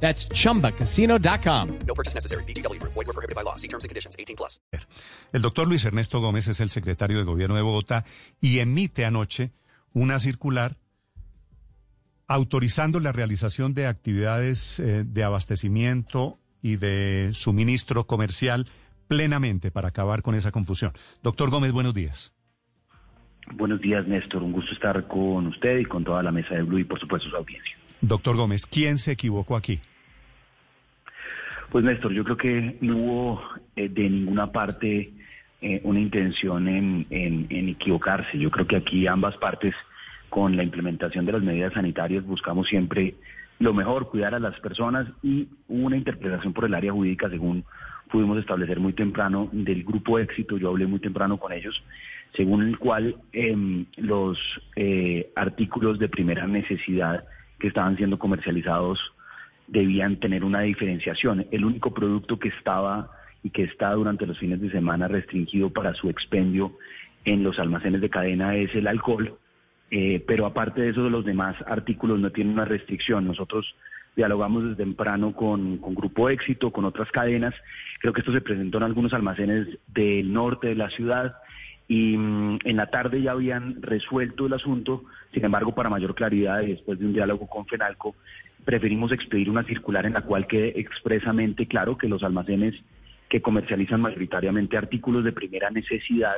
That's chumbacasino.com. No purchase necessary. BGW. Void were prohibited by law. See terms and conditions. 18 plus. El doctor Luis Ernesto Gómez es el secretario de Gobierno de Bogotá y emite anoche una circular autorizando la realización de actividades eh, de abastecimiento y de suministro comercial plenamente para acabar con esa confusión. Doctor Gómez, buenos días. Buenos días, Néstor. Un gusto estar con usted y con toda la mesa de Blue y, por supuesto, su audiencia. Doctor Gómez, ¿quién se equivocó aquí? Pues, Néstor, yo creo que no hubo eh, de ninguna parte eh, una intención en, en- equivocarse. Yo creo que aquí ambas partes, con la implementación de las medidas sanitarias, buscamos siempre lo mejor, cuidar a las personas y una interpretación por el área jurídica según pudimos establecer muy temprano del grupo éxito, yo hablé muy temprano con ellos, según el cual em, los eh, artículos de primera necesidad que estaban siendo comercializados debían tener una diferenciación. El único producto que estaba y que está durante los fines de semana restringido para su expendio en los almacenes de cadena es el alcohol, eh, pero aparte de eso, los demás artículos no tienen una restricción. Nosotros dialogamos desde temprano con, con Grupo Éxito, con otras cadenas. Creo que esto se presentó en algunos almacenes del norte de la ciudad y mm, en la tarde ya habían resuelto el asunto. Sin embargo, para mayor claridad y después de un diálogo con Fenalco, preferimos expedir una circular en la cual quede expresamente claro que los almacenes que comercializan mayoritariamente artículos de primera necesidad,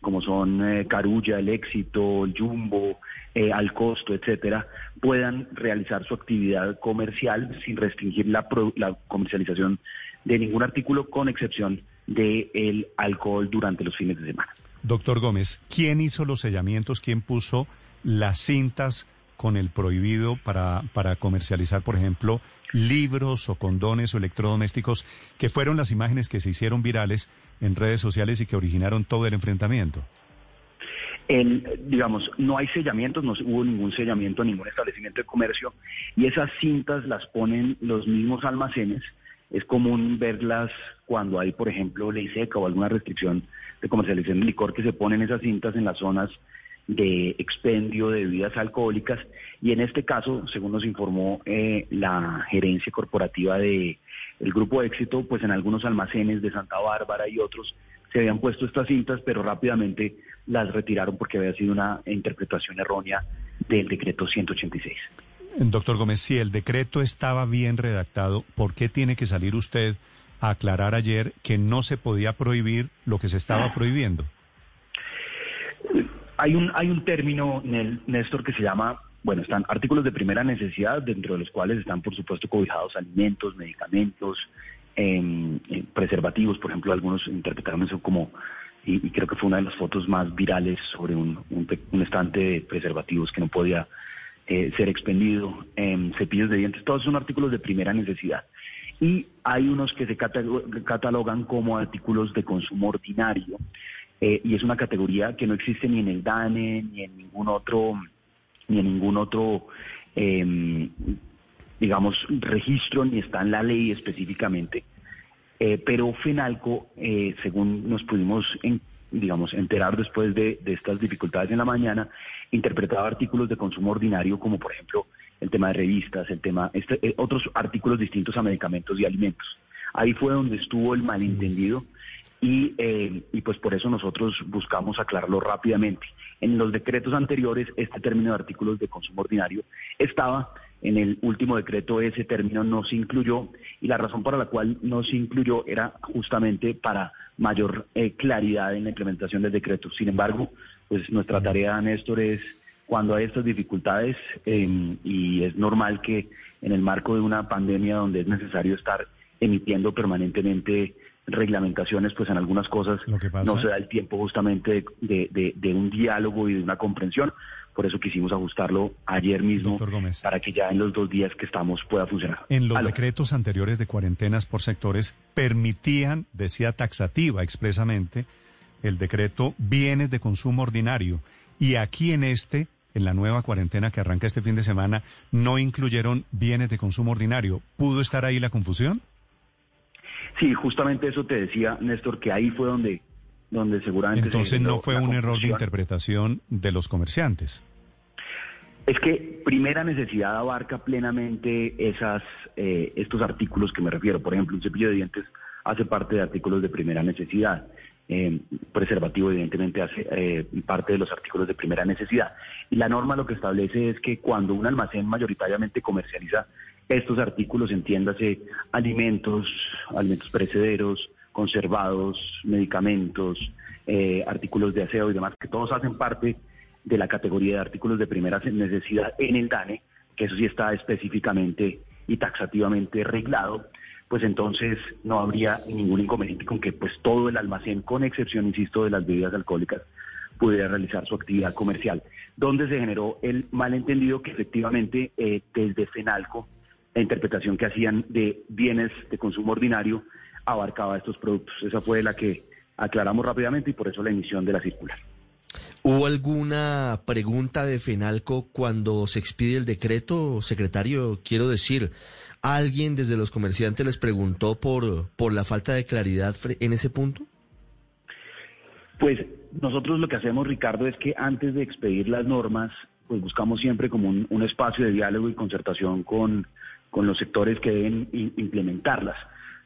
como son eh, Carulla, El Éxito, el Jumbo, eh, Al Costo, etcétera, puedan realizar su actividad comercial sin restringir la, pro- la comercialización de ningún artículo, con excepción del alcohol durante los fines de semana. Doctor Gómez, ¿quién hizo los sellamientos? ¿Quién puso las cintas con el prohibido para, para comercializar, por ejemplo, libros o condones o electrodomésticos, que fueron las imágenes que se hicieron virales en redes sociales y que originaron todo el enfrentamiento? En, digamos, no hay sellamientos, no hubo ningún sellamiento a ningún establecimiento de comercio y esas cintas las ponen los mismos almacenes. Es común verlas cuando hay, por ejemplo, ley seca o alguna restricción de comercialización de licor que se ponen esas cintas en las zonas de expendio de bebidas alcohólicas y en este caso, según nos informó eh, la gerencia corporativa de el Grupo Éxito, pues en algunos almacenes de Santa Bárbara y otros se habían puesto estas cintas, pero rápidamente las retiraron porque había sido una interpretación errónea del decreto 186. Doctor Gómez, si el decreto estaba bien redactado, ¿por qué tiene que salir usted a aclarar ayer que no se podía prohibir lo que se estaba prohibiendo? Hay un, hay un término, Néstor, que se llama, bueno, están artículos de primera necesidad, dentro de los cuales están, por supuesto, cobijados alimentos, medicamentos, em, eh, preservativos, por ejemplo, algunos interpretaron eso como, y, creo que fue una de las fotos más virales sobre un, un, un estante de preservativos que no podía eh, ser expendido, em, cepillos de dientes, todos son artículos de primera necesidad. Y hay unos que se cata- catalogan como artículos de consumo ordinario, eh, y es una categoría que no existe ni en el DANE, ni en ningún otro, ni en ningún otro, em, digamos, registro, ni está en la ley específicamente. Eh, pero Fenalco, eh, según nos pudimos, en- digamos, enterar después de, de estas dificultades en la mañana, interpretaba artículos de consumo ordinario, como por ejemplo el tema de revistas, el tema, este, eh, otros artículos distintos a medicamentos y alimentos. Ahí fue donde estuvo el malentendido y, eh, y pues por eso nosotros buscamos aclararlo rápidamente. En los decretos anteriores, este término de artículos de consumo ordinario estaba, en el último decreto ese término no se incluyó y la razón para la cual no se incluyó era justamente para mayor eh, claridad en la implementación del decreto. Sin embargo, pues nuestra tarea, Néstor, es cuando hay estas dificultades eh, y es normal que en el marco de una pandemia donde es necesario estar emitiendo permanentemente reglamentaciones, pues en algunas cosas no se da el tiempo justamente de, de- de un diálogo y de una comprensión. Por eso quisimos ajustarlo ayer mismo para que ya en los dos días que estamos pueda funcionar. En los Aló. decretos anteriores de cuarentenas por sectores permitían, decía taxativa expresamente, el decreto bienes de consumo ordinario. Y aquí en este, en la nueva cuarentena que arranca este fin de semana, no incluyeron bienes de consumo ordinario. ¿Pudo estar ahí la confusión? Sí, justamente eso te decía, Néstor, que ahí fue donde, donde seguramente... se Entonces no fue un error de interpretación de los comerciantes. Es que primera necesidad abarca plenamente esas, eh, estos artículos que me refiero. Por ejemplo, un cepillo de dientes hace parte de artículos de primera necesidad. Eh, preservativo, evidentemente, hace eh, parte de los artículos de primera necesidad. Y la norma lo que establece es que cuando un almacén mayoritariamente comercializa estos artículos, entiéndase alimentos, alimentos perecederos, conservados, medicamentos, eh, artículos de aseo y demás, que todos hacen parte de la categoría de artículos de primera necesidad en el DANE, que eso sí está específicamente y taxativamente reglado, pues entonces no habría ningún inconveniente con que pues todo el almacén, con excepción, insisto, de las bebidas alcohólicas, pudiera realizar su actividad comercial. Donde se generó el malentendido que efectivamente eh, desde FENALCO, la interpretación que hacían de bienes de consumo ordinario abarcaba estos productos. Esa fue la que aclaramos rápidamente y por eso la emisión de la circular. ¿Hubo alguna pregunta de FENALCO cuando se expide el decreto, secretario? Quiero decir, ¿alguien desde los comerciantes les preguntó por, por la falta de claridad en ese punto? Pues nosotros lo que hacemos, Ricardo, es que antes de expedir las normas, pues buscamos siempre como un, un espacio de diálogo y concertación con, con los sectores que deben implementarlas.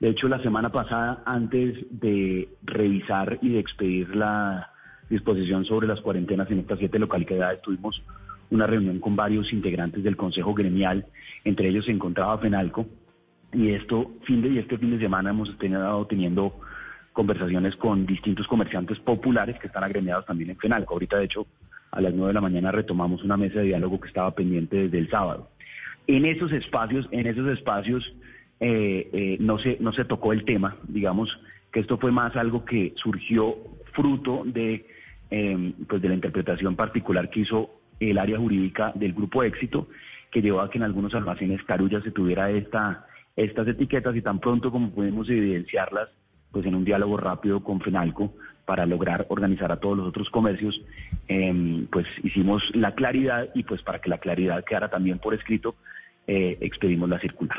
De hecho, la semana pasada, antes de revisar y de expedir la disposición sobre las cuarentenas en estas siete localidades, tuvimos una reunión con varios integrantes del Consejo Gremial, entre ellos se encontraba Penalco, y esto, fin de, este fin de semana hemos estado teniendo conversaciones con distintos comerciantes populares que están agremiados también en FENALCO. Ahorita, de hecho, a las nueve de la mañana retomamos una mesa de diálogo que estaba pendiente desde el sábado. En esos espacios, en esos espacios eh, eh, no se no se tocó el tema, digamos que esto fue más algo que surgió fruto de eh, pues de la interpretación particular que hizo el área jurídica del grupo Éxito, que llevó a que en algunos almacenes Carulla se tuviera esta estas etiquetas y tan pronto como pudimos evidenciarlas, pues en un diálogo rápido con FENALCO para lograr organizar a todos los otros comercios, eh, pues hicimos la claridad y pues para que la claridad quedara también por escrito, eh, expedimos la circular.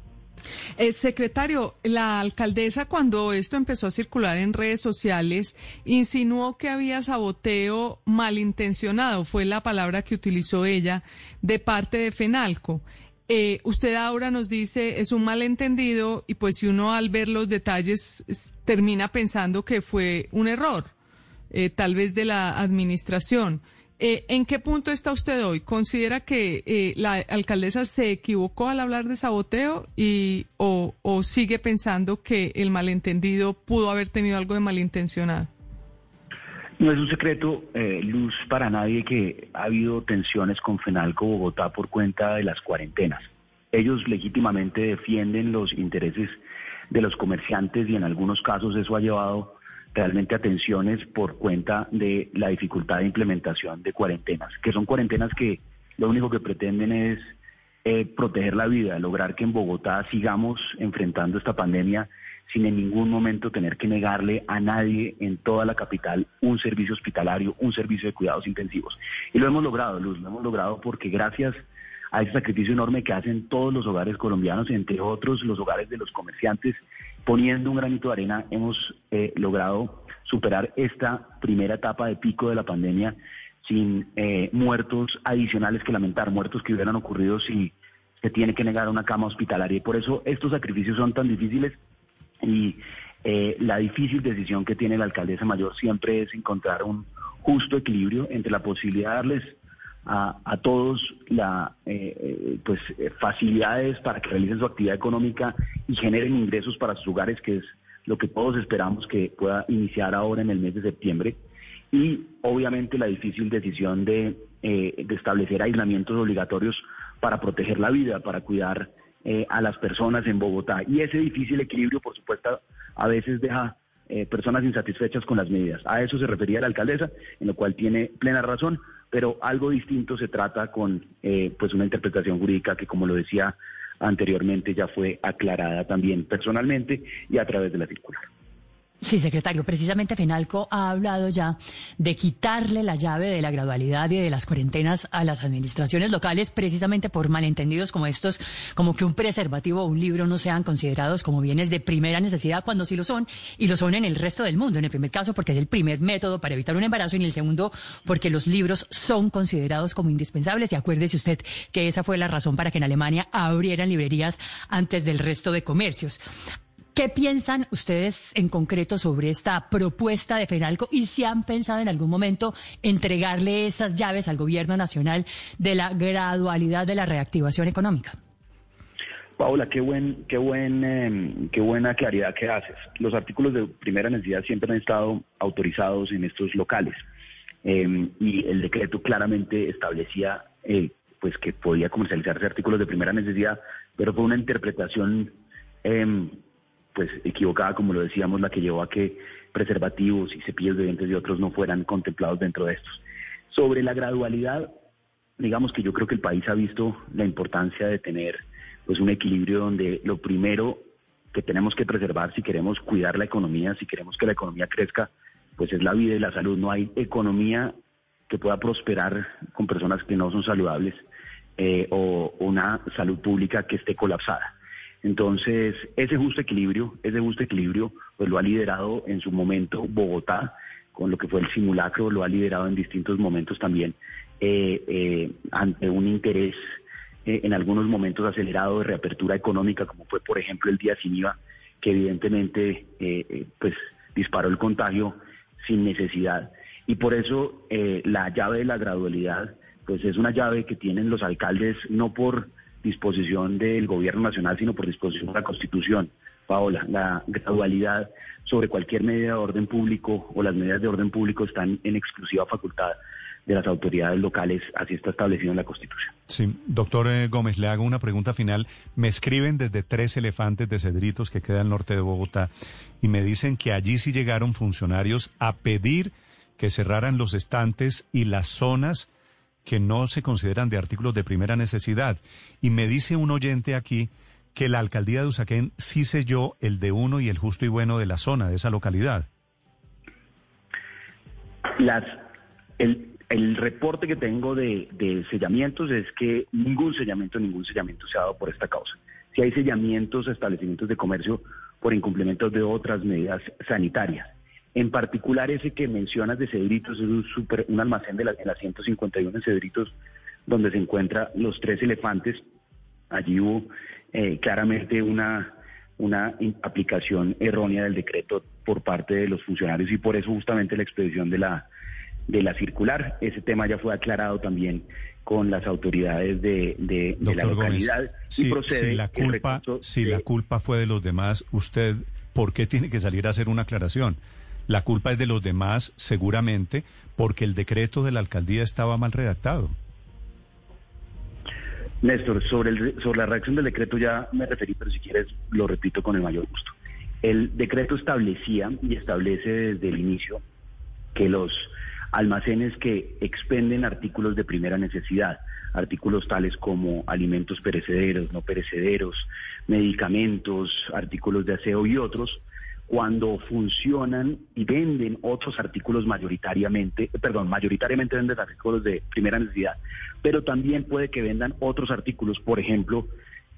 Eh, secretario, la alcaldesa cuando esto empezó a circular en redes sociales insinuó que había saboteo malintencionado, fue la palabra que utilizó ella, de parte de Fenalco. Eh, usted ahora nos dice es un malentendido y pues si uno al ver los detalles es- termina pensando que fue un error, eh, tal vez de la administración. Eh, ¿En qué punto está usted hoy? ¿Considera que eh, la alcaldesa se equivocó al hablar de saboteo y, o, sigue pensando que el malentendido pudo haber tenido algo de malintencionado? No es un secreto, eh, Luz, para nadie que ha habido tensiones con Fenalco Bogotá por cuenta de las cuarentenas. Ellos legítimamente defienden los intereses de los comerciantes y en algunos casos eso ha llevado realmente a tensiones por cuenta de la dificultad de implementación de cuarentenas, que son cuarentenas que lo único que pretenden es eh, proteger la vida, lograr que en Bogotá sigamos enfrentando esta pandemia sin en ningún momento tener que negarle a nadie en toda la capital un servicio hospitalario, un servicio de cuidados intensivos. Y lo hemos logrado, Luz, lo hemos logrado porque gracias a ese sacrificio enorme que hacen todos los hogares colombianos, entre otros los hogares de los comerciantes, poniendo un granito de arena, hemos eh, logrado superar esta primera etapa de pico de la pandemia sin eh, muertos adicionales que lamentar, muertos que hubieran ocurrido si se tiene que negar una cama hospitalaria. Y por eso estos sacrificios son tan difíciles Y eh, la difícil decisión que tiene la alcaldesa mayor siempre es encontrar un justo equilibrio entre la posibilidad de darles a, todos la eh, eh, pues eh, facilidades para que realicen su actividad económica y generen ingresos para sus hogares, que es lo que todos esperamos que pueda iniciar ahora en el mes de septiembre. Y obviamente la difícil decisión de, eh, de establecer aislamientos obligatorios para proteger la vida, para cuidar eh, a las personas en Bogotá. Y ese difícil equilibrio, por supuesto, a veces deja eh, personas insatisfechas con las medidas. A eso se refería la alcaldesa, en lo cual tiene plena razón, pero algo distinto se trata con eh, pues una interpretación jurídica que, como lo decía anteriormente, ya fue aclarada también personalmente y a través de la circular. Sí, secretario, precisamente Fenalco ha hablado ya de quitarle la llave de la gradualidad y de las cuarentenas a las administraciones locales, precisamente por malentendidos como estos, como que un preservativo o un libro no sean considerados como bienes de primera necesidad cuando sí lo son, y lo son en el resto del mundo. En el primer caso, porque es el primer método para evitar un embarazo, y en el segundo, porque los libros son considerados como indispensables. Y acuérdese usted que esa fue la razón para que en Alemania abrieran librerías antes del resto de comercios. ¿Qué piensan ustedes en concreto sobre esta propuesta de Fenalco y si han pensado en algún momento entregarle esas llaves al gobierno nacional de la gradualidad de la reactivación económica? Paula, qué buen, qué buen, eh, qué buena claridad que haces. Los artículos de primera necesidad siempre han estado autorizados en estos locales eh, y el decreto claramente establecía eh, pues que podía comercializarse artículos de primera necesidad, pero fue una interpretación pues equivocada, como lo decíamos, la que llevó a que preservativos y cepillos de dientes y otros no fueran contemplados dentro de estos. Sobre la gradualidad, digamos que yo creo que el país ha visto la importancia de tener pues un equilibrio donde lo primero que tenemos que preservar si queremos cuidar la economía, si queremos que la economía crezca, pues es la vida y la salud. No hay economía que pueda prosperar con personas que no son saludables eh, o una salud pública que esté colapsada. Entonces, ese justo equilibrio, ese justo equilibrio, pues lo ha liderado en su momento Bogotá, con lo que fue el simulacro, lo ha liderado en distintos momentos también, eh, eh, ante un interés eh, en algunos momentos acelerado de reapertura económica, como fue, por ejemplo, el día sin IVA, que evidentemente, pues, disparó el contagio sin necesidad. Y por eso la llave de la gradualidad, pues, es una llave que tienen los alcaldes no por disposición del gobierno nacional, sino por disposición de la Constitución. Paola, la gradualidad sobre cualquier medida de orden público o las medidas de orden público están en exclusiva facultad de las autoridades locales, así está establecido en la Constitución. Sí, doctor eh, Gómez, le hago una pregunta final. Me escriben desde tres elefantes de Cedritos que queda al norte de Bogotá y me dicen que allí sí llegaron funcionarios a pedir que cerraran los estantes y las zonas que no se consideran de artículos de primera necesidad. Y me dice un oyente aquí que la alcaldía de Usaquén sí selló el de uno y el justo y bueno de la zona, de esa localidad. Las, el, reporte que tengo de, de, sellamientos es que ningún sellamiento, ningún sellamiento se ha dado por esta causa. Si hay sellamientos establecimientos de comercio por incumplimiento de otras medidas sanitarias. En particular ese que mencionas de Cedritos, es un, super, un almacén de la, de la 151 en Cedritos, donde se encuentran los tres elefantes. Allí hubo eh, claramente una, una aplicación errónea del decreto por parte de los funcionarios y por eso justamente la expedición de la, de la circular. Ese tema ya fue aclarado también con las autoridades de, de, de la localidad. Gómez, y procede si la culpa, si de... la culpa fue de los demás, usted, ¿por qué tiene que salir a hacer una aclaración? La culpa es de los demás, seguramente, porque el decreto de la alcaldía estaba mal redactado. Néstor, sobre, el, sobre la reacción del decreto ya me referí, pero si quieres lo repito con el mayor gusto. El decreto establecía y establece desde el inicio que los almacenes que expenden artículos de primera necesidad, artículos tales como alimentos perecederos, no perecederos, medicamentos, artículos de aseo y otros, cuando funcionan y venden otros artículos mayoritariamente, perdón, mayoritariamente venden artículos de primera necesidad, pero también puede que vendan otros artículos, por ejemplo,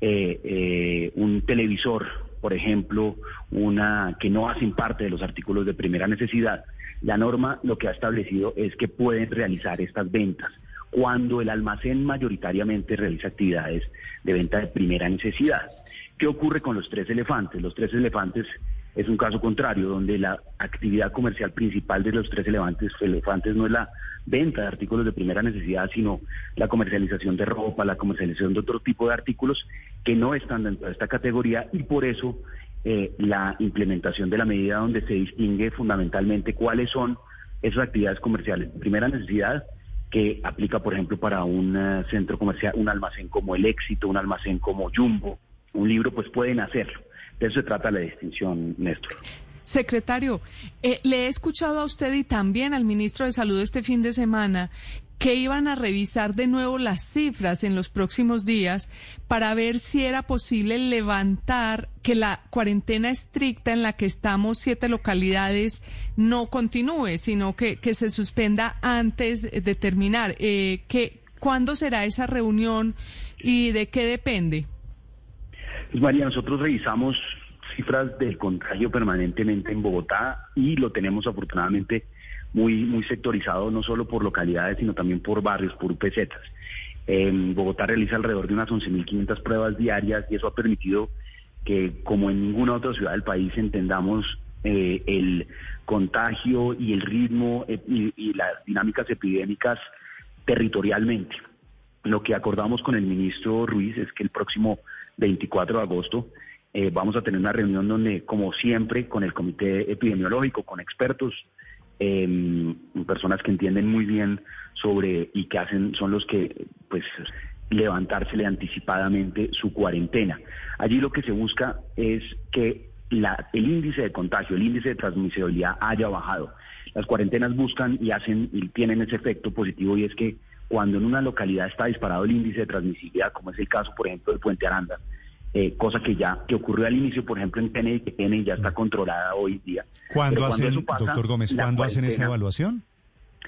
eh, eh, un televisor, por ejemplo, una que no hacen parte de los artículos de primera necesidad. La norma lo que ha establecido es que pueden realizar estas ventas cuando el almacén mayoritariamente realiza actividades de venta de primera necesidad. ¿Qué ocurre con los tres elefantes? Los tres elefantes es un caso contrario, donde la actividad comercial principal de los tres elefantes, elefantes no es la venta de artículos de primera necesidad, sino la comercialización de ropa, la comercialización de otro tipo de artículos que no están dentro de esta categoría y por eso eh, la implementación de la medida donde se distingue fundamentalmente cuáles son esas actividades comerciales de primera necesidad que aplica, por ejemplo, para un eh, centro comercial, un almacén como El Éxito, un almacén como Jumbo, un libro, pues pueden hacerlo. De eso se trata la distinción, Néstor. Secretario, eh, le he escuchado a usted y también al ministro de Salud este fin de semana que iban a revisar de nuevo las cifras en los próximos días para ver si era posible levantar que la cuarentena estricta en la que estamos siete localidades no continúe, sino que, que se suspenda antes de terminar. Eh, que, ¿Cuándo será esa reunión y de qué depende? Pues María, nosotros revisamos cifras del contagio permanentemente en Bogotá y lo tenemos afortunadamente muy, muy sectorizado, no solo por localidades, sino también por barrios, por UPZ. En Bogotá realiza alrededor de unas 11.500 pruebas diarias y eso ha permitido que, como en ninguna otra ciudad del país, entendamos eh, el contagio y el ritmo eh, y las dinámicas epidémicas territorialmente. Lo que acordamos con el ministro Ruiz es que el próximo 24 de agosto eh, vamos a tener una reunión donde, como siempre, con el comité epidemiológico, con expertos, eh, personas que entienden muy bien sobre y que hacen, son los que, pues, levantársele anticipadamente su cuarentena. Allí lo que se busca es que la, el índice de contagio, el índice de transmisibilidad haya bajado. Las cuarentenas buscan y hacen y tienen ese efecto positivo y es que cuando en una localidad está disparado el índice de transmisibilidad, como es el caso, por ejemplo, de Puente Aranda, eh, cosa que ya que ocurrió al inicio, por ejemplo, en Kennedy, que Kennedy ya está controlada hoy día. ¿Cuándo Pero hacen, pasa, doctor Gómez, cuándo hacen esa evaluación?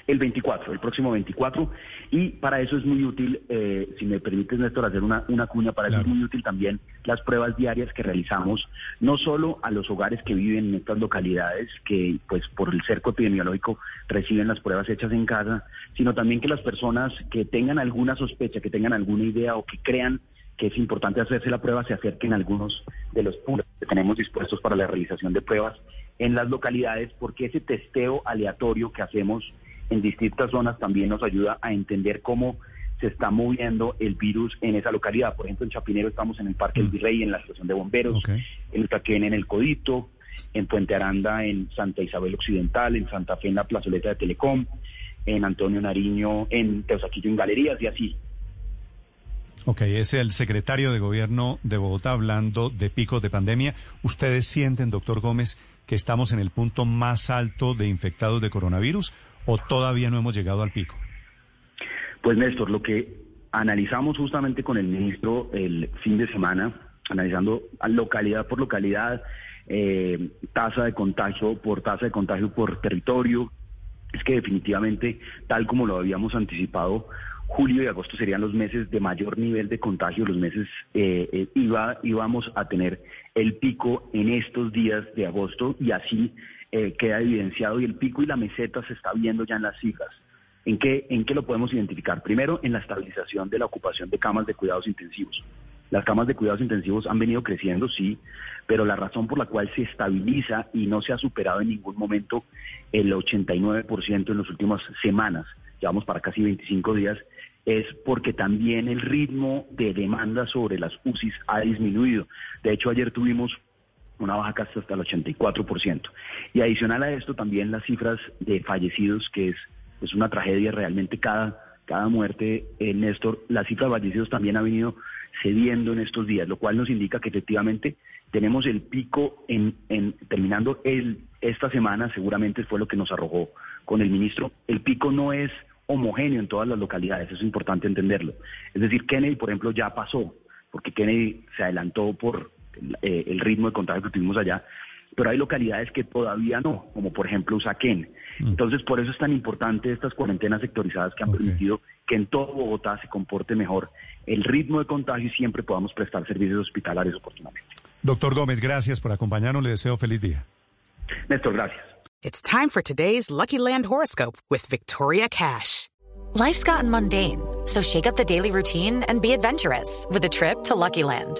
El 24, el próximo 24. Y para eso es muy útil, eh, si me permites, Néstor, hacer una, una cuña, para eso Claro. es muy útil también las pruebas diarias que realizamos, no solo a los hogares que viven en estas localidades, que pues por el cerco epidemiológico reciben las pruebas hechas en casa, sino también que las personas que tengan alguna sospecha, que tengan alguna idea o que crean que es importante hacerse la prueba, se acerquen a algunos de los puntos que tenemos dispuestos para la realización de pruebas en las localidades, porque ese testeo aleatorio que hacemos en distintas zonas también nos ayuda a entender cómo se está moviendo el virus en esa localidad. Por ejemplo, en Chapinero estamos en el Parque El Virrey, en la estación de bomberos, Ok. en Itaquén, en el Codito, en Puente Aranda, en Santa Isabel Occidental, en Santa Fe, en la plazoleta de Telecom, en Antonio Nariño, en Teusaquillo, en Galerías y así. Ok, es el secretario de Gobierno de Bogotá hablando de picos de pandemia. ¿Ustedes sienten, doctor Gómez, que estamos en el punto más alto de infectados de coronavirus o todavía no hemos llegado al pico? Pues Néstor, lo que analizamos justamente con el ministro el fin de semana, analizando localidad por localidad, eh, tasa de contagio por tasa de contagio por territorio, es que definitivamente, tal como lo habíamos anticipado, julio y agosto serían los meses de mayor nivel de contagio, los meses eh, eh, iba, íbamos a tener el pico en estos días de agosto y así eh, queda evidenciado y el pico y la meseta se está viendo ya en las cifras. ¿En qué, ¿En qué lo podemos identificar? Primero, en la estabilización de la ocupación de camas de cuidados intensivos. Las camas de cuidados intensivos han venido creciendo, sí, pero la razón por la cual se estabiliza y no se ha superado en ningún momento el 89% en las últimas semanas, llevamos para casi 25 días, es porque también el ritmo de demanda sobre las UCIs ha disminuido. De hecho, ayer tuvimos una baja casi hasta el 84%. Y adicional a esto, también las cifras de fallecidos, que es, es una tragedia realmente cada, cada muerte, eh, Néstor, las cifras de fallecidos también ha venido cediendo en estos días, lo cual nos indica que efectivamente tenemos el pico en, en terminando el, esta semana, seguramente fue lo que nos arrojó con el ministro, el pico no es homogéneo en todas las localidades, es importante entenderlo. Es decir, Kennedy, por ejemplo, ya pasó, porque Kennedy se adelantó por eh, el ritmo de contagio que tuvimos allá, pero hay localidades que todavía no, como por ejemplo Usaquén. Entonces, por eso es tan importante estas cuarentenas sectorizadas que han Ok. permitido que en todo Bogotá se comporte mejor el ritmo de contagio y siempre podamos prestar servicios hospitalarios oportunamente. Doctor Gómez, gracias por acompañarnos. Le deseo feliz día. Néstor, gracias. It's time for today's Lucky Land horoscope with Victoria Cash. Life's gotten mundane, so shake up the daily routine and be adventurous with a trip to Lucky Land.